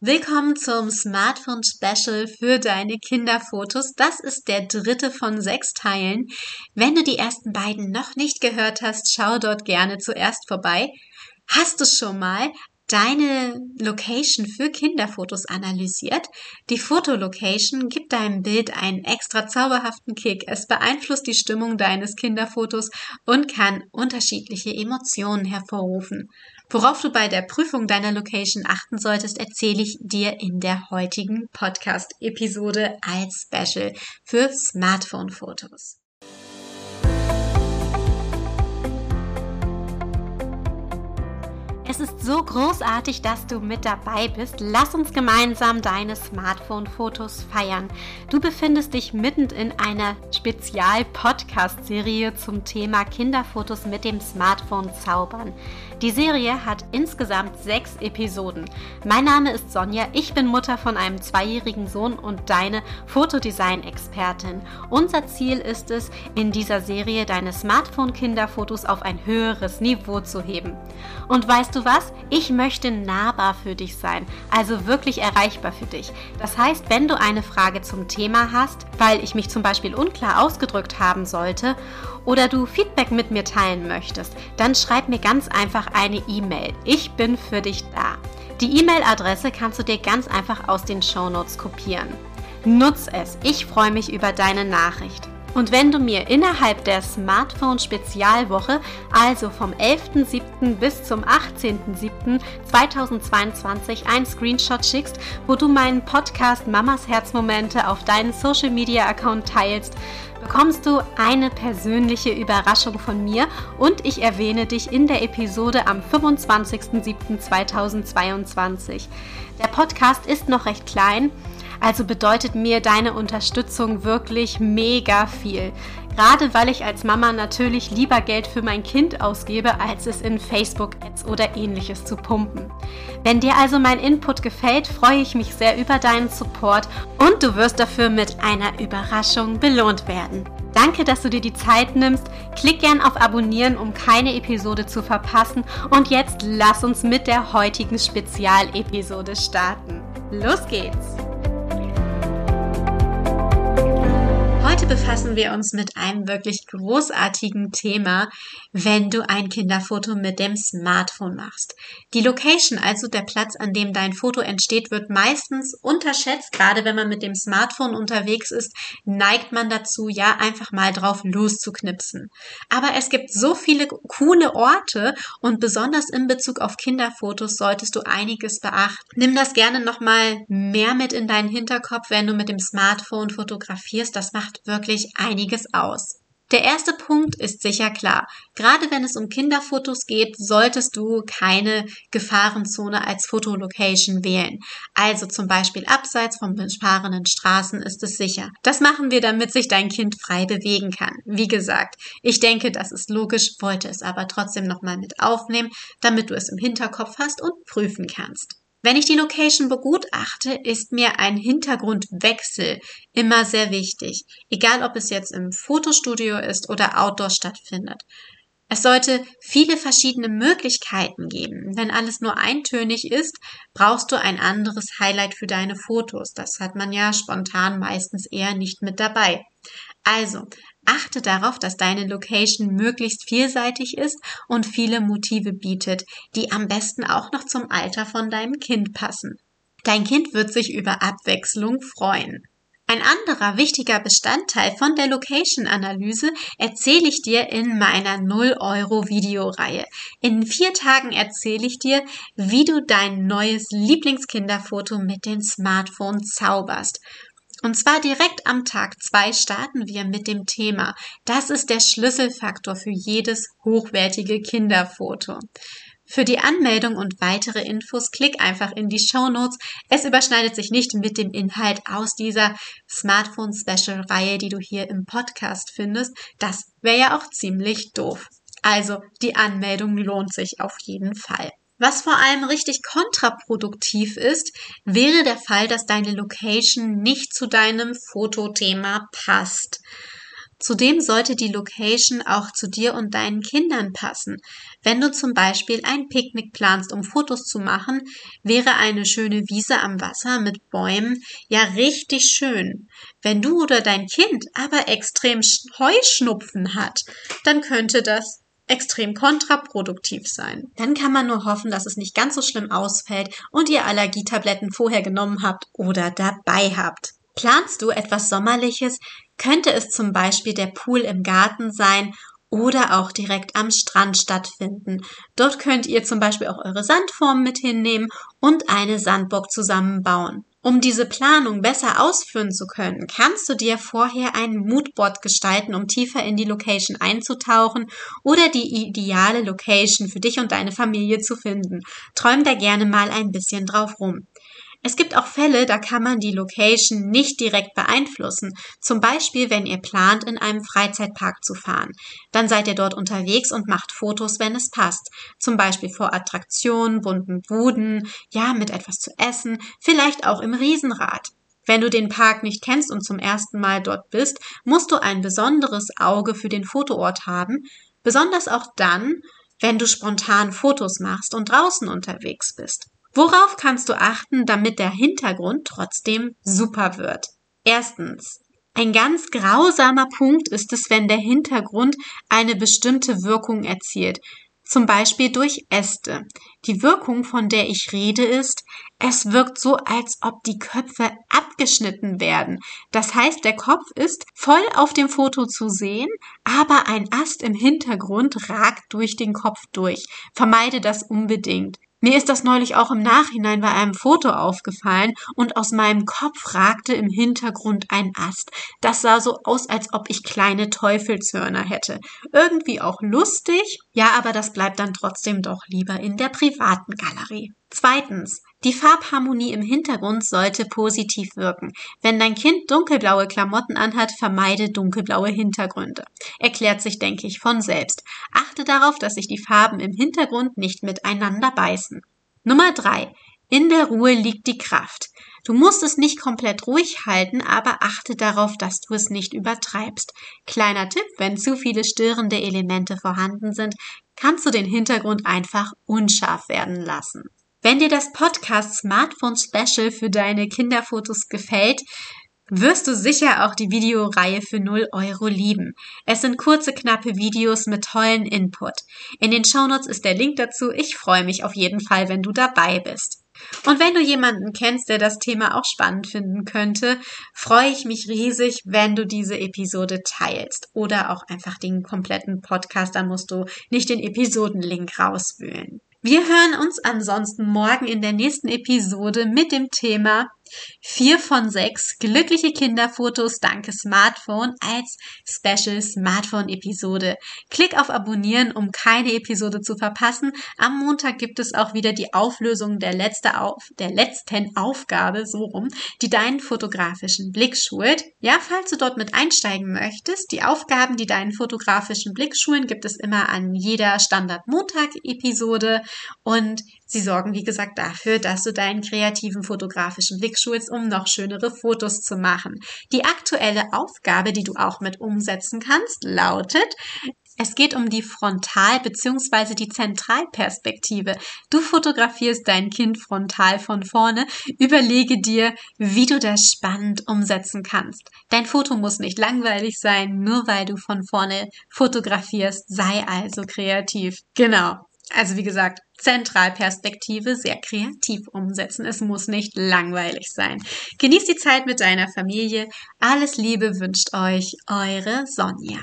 Willkommen zum Smartphone Special für deine Kinderfotos. Das ist der dritte von sechs Teilen. Wenn du die ersten beiden noch nicht gehört hast, schau dort gerne zuerst vorbei. Hast du schon mal deine Location für Kinderfotos analysiert. Die Fotolocation gibt deinem Bild einen extra zauberhaften Kick. Es beeinflusst die Stimmung deines Kinderfotos und kann unterschiedliche Emotionen hervorrufen. Worauf du bei der Prüfung deiner Location achten solltest, erzähle ich dir in der heutigen Podcast-Episode als Special für Smartphone-Fotos. Es ist so großartig, dass du mit dabei bist. Lass uns gemeinsam deine Smartphone-Fotos feiern. Du befindest dich mitten in einer Spezial-Podcast-Serie zum Thema Kinderfotos mit dem Smartphone zaubern. Die Serie hat insgesamt sechs Episoden. Mein Name ist Sonja, ich bin Mutter von einem zweijährigen Sohn und deine Fotodesign-Expertin. Unser Ziel ist es, in dieser Serie deine Smartphone-Kinderfotos auf ein höheres Niveau zu heben. Und weißt du was? Ich möchte nahbar für dich sein, also wirklich erreichbar für dich. Das heißt, wenn du eine Frage zum Thema hast, weil ich mich zum Beispiel unklar ausgedrückt haben sollte, oder du Feedback mit mir teilen möchtest, dann schreib mir ganz einfach eine E-Mail. Ich bin für dich da. Die E-Mail-Adresse kannst du dir ganz einfach aus den Shownotes kopieren. Nutz es. Ich freue mich über deine Nachricht. Und wenn du mir innerhalb der Smartphone-Spezialwoche, also vom 11.07. bis zum 18.07.2022, einen Screenshot schickst, wo du meinen Podcast Mamas Herzmomente auf deinen Social-Media-Account teilst, bekommst du eine persönliche Überraschung von mir und ich erwähne dich in der Episode am 25.07.2022. Der Podcast ist noch recht klein also bedeutet mir deine Unterstützung wirklich mega viel. Gerade weil ich als Mama natürlich lieber Geld für mein Kind ausgebe, als es in Facebook-Ads oder ähnliches zu pumpen. Wenn dir also mein Input gefällt, freue ich mich sehr über deinen Support und du wirst dafür mit einer Überraschung belohnt werden. Danke, dass du dir die Zeit nimmst. Klick gern auf Abonnieren, um keine Episode zu verpassen. Und jetzt lass uns mit der heutigen Spezialepisode starten. Los geht's! Befassen wir uns mit einem wirklich großartigen Thema, wenn du ein Kinderfoto mit dem Smartphone machst. Die Location, also der Platz, an dem dein Foto entsteht, wird meistens unterschätzt. Gerade wenn man mit dem Smartphone unterwegs ist, neigt man dazu, ja, einfach mal drauf loszuknipsen. Aber es gibt so viele coole Orte und besonders in Bezug auf Kinderfotos solltest du einiges beachten. Nimm das gerne nochmal mehr mit in deinen Hinterkopf, wenn du mit dem Smartphone fotografierst. Das macht wirklich einiges aus. Der erste Punkt ist sicher klar. Gerade wenn es um Kinderfotos geht, solltest du keine Gefahrenzone als Fotolocation wählen. Also zum Beispiel abseits von befahrenen Straßen ist es sicher. Das machen wir, damit sich dein Kind frei bewegen kann. Wie gesagt, ich denke, das ist logisch, wollte es aber trotzdem nochmal mit aufnehmen, damit du es im Hinterkopf hast und prüfen kannst. Wenn ich die Location begutachte, ist mir ein Hintergrundwechsel immer sehr wichtig, egal ob es jetzt im Fotostudio ist oder outdoor stattfindet. Es sollte viele verschiedene Möglichkeiten geben. Wenn alles nur eintönig ist, brauchst du ein anderes Highlight für deine Fotos. Das hat man ja spontan meistens eher nicht mit dabei. Also, achte darauf, dass deine Location möglichst vielseitig ist und viele Motive bietet, die am besten auch noch zum Alter von deinem Kind passen. Dein Kind wird sich über Abwechslung freuen. Ein anderer wichtiger Bestandteil von der Location-Analyse erzähle ich dir in meiner 0-Euro-Videoreihe. In vier Tagen erzähle ich dir, wie du dein neues Lieblingskinderfoto mit dem Smartphone zauberst. Und zwar direkt am Tag zwei starten wir mit dem Thema. Das ist der Schlüsselfaktor für jedes hochwertige Kinderfoto. Für die Anmeldung und weitere Infos klick einfach in die Show Notes. Es überschneidet sich nicht mit dem Inhalt aus dieser Smartphone Special Reihe, die du hier im Podcast findest. Das wäre ja auch ziemlich doof. Also die Anmeldung lohnt sich auf jeden Fall. Was vor allem richtig kontraproduktiv ist, wäre der Fall, dass deine Location nicht zu deinem Fotothema passt. Zudem sollte die Location auch zu dir und deinen Kindern passen. Wenn du zum Beispiel ein Picknick planst, um Fotos zu machen, wäre eine schöne Wiese am Wasser mit Bäumen ja richtig schön. Wenn du oder dein Kind aber extrem Heuschnupfen hat, dann könnte das extrem kontraproduktiv sein. Dann kann man nur hoffen, dass es nicht ganz so schlimm ausfällt und ihr Allergietabletten vorher genommen habt oder dabei habt. Planst du etwas Sommerliches, könnte es zum Beispiel der Pool im Garten sein oder auch direkt am Strand stattfinden. Dort könnt ihr zum Beispiel auch eure Sandformen mit hinnehmen und eine Sandburg zusammenbauen. Um diese Planung besser ausführen zu können, kannst du dir vorher ein Moodboard gestalten, um tiefer in die Location einzutauchen oder die ideale Location für dich und deine Familie zu finden. Träum da gerne mal ein bisschen drauf rum. Es gibt auch Fälle, da kann man die Location nicht direkt beeinflussen. Zum Beispiel, wenn ihr plant, in einem Freizeitpark zu fahren. Dann seid ihr dort unterwegs und macht Fotos, wenn es passt. Zum Beispiel vor Attraktionen, bunten Buden, ja, mit etwas zu essen, vielleicht auch im Riesenrad. Wenn du den Park nicht kennst und zum ersten Mal dort bist, musst du ein besonderes Auge für den Fotoort haben, besonders auch dann, wenn du spontan Fotos machst und draußen unterwegs bist. Worauf kannst du achten, damit der Hintergrund trotzdem super wird? Erstens. Ein ganz grausamer Punkt ist es, wenn der Hintergrund eine bestimmte Wirkung erzielt. Zum Beispiel durch Äste. Die Wirkung, von der ich rede, ist, es wirkt so, als ob die Köpfe abgeschnitten werden. Das heißt, der Kopf ist voll auf dem Foto zu sehen, aber ein Ast im Hintergrund ragt durch den Kopf durch. Vermeide das unbedingt. Mir ist das neulich auch im Nachhinein bei einem Foto aufgefallen und aus meinem Kopf ragte im Hintergrund ein Ast. Das sah so aus, als ob ich kleine Teufelshörner hätte. Irgendwie auch lustig, ja, aber das bleibt dann trotzdem doch lieber in der privaten Galerie. Zweitens, die Farbharmonie im Hintergrund sollte positiv wirken. Wenn dein Kind dunkelblaue Klamotten anhat, vermeide dunkelblaue Hintergründe. Erklärt sich, denke ich, von selbst. Achte darauf, dass sich die Farben im Hintergrund nicht miteinander beißen. Nummer drei: In der Ruhe liegt die Kraft. Du musst es nicht komplett ruhig halten, aber achte darauf, dass du es nicht übertreibst. Kleiner Tipp, wenn zu viele störende Elemente vorhanden sind, kannst du den Hintergrund einfach unscharf werden lassen. Wenn dir das Podcast Smartphone Special für deine Kinderfotos gefällt, wirst du sicher auch die Videoreihe für 0 Euro lieben. Es sind kurze, knappe Videos mit tollen Input. In den Shownotes ist der Link dazu. Ich freue mich auf jeden Fall, wenn du dabei bist. Und wenn du jemanden kennst, der das Thema auch spannend finden könnte, freue ich mich riesig, wenn du diese Episode teilst oder auch einfach den kompletten Podcast, dann musst du nicht den Episodenlink rauswühlen. Wir hören uns ansonsten morgen in der nächsten Episode mit dem Thema Vier von sechs glückliche Kinderfotos dank Smartphone als Special Smartphone Episode. Klick auf Abonnieren, um keine Episode zu verpassen. Am Montag gibt es auch wieder die Auflösung der, letzte auf, der letzten Aufgabe, so rum, die deinen fotografischen Blick schult. Ja, falls du dort mit einsteigen möchtest, die Aufgaben, die deinen fotografischen Blick schulen, gibt es immer an jeder Standard Montag Episode und sie sorgen, wie gesagt, dafür, dass du deinen kreativen fotografischen Blick schulst, um noch schönere Fotos zu machen. Die aktuelle Aufgabe, die du auch mit umsetzen kannst, lautet, es geht um die Frontal- bzw. die Zentralperspektive. Du fotografierst dein Kind frontal von vorne. Überlege dir, wie du das spannend umsetzen kannst. Dein Foto muss nicht langweilig sein, nur weil du von vorne fotografierst. Sei also kreativ. Genau. Also wie gesagt, Zentralperspektive sehr kreativ umsetzen. Es muss nicht langweilig sein. Genießt die Zeit mit deiner Familie. Alles Liebe wünscht euch eure Sonja.